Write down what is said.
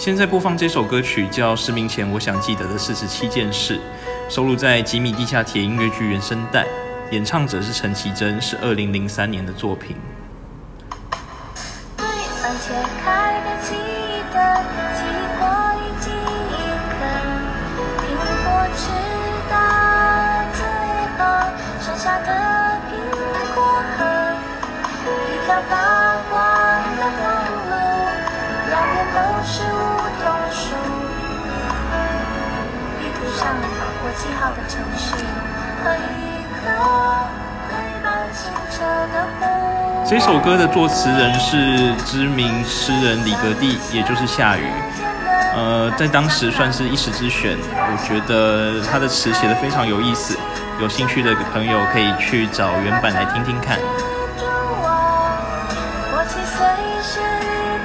现在播放这首歌曲叫《失明前我想记得的四十七件事》，收录在《吉米地下铁》音乐剧原声带，演唱者是陈绮贞，是二零零三年的作品。号的城市和一颗清澈的。这首歌的作词人是知名诗人李格弟，也就是夏雨。呃，在当时算是一时之选，我觉得他的词写的非常有意思，有兴趣的朋友可以去找原版来听听看。我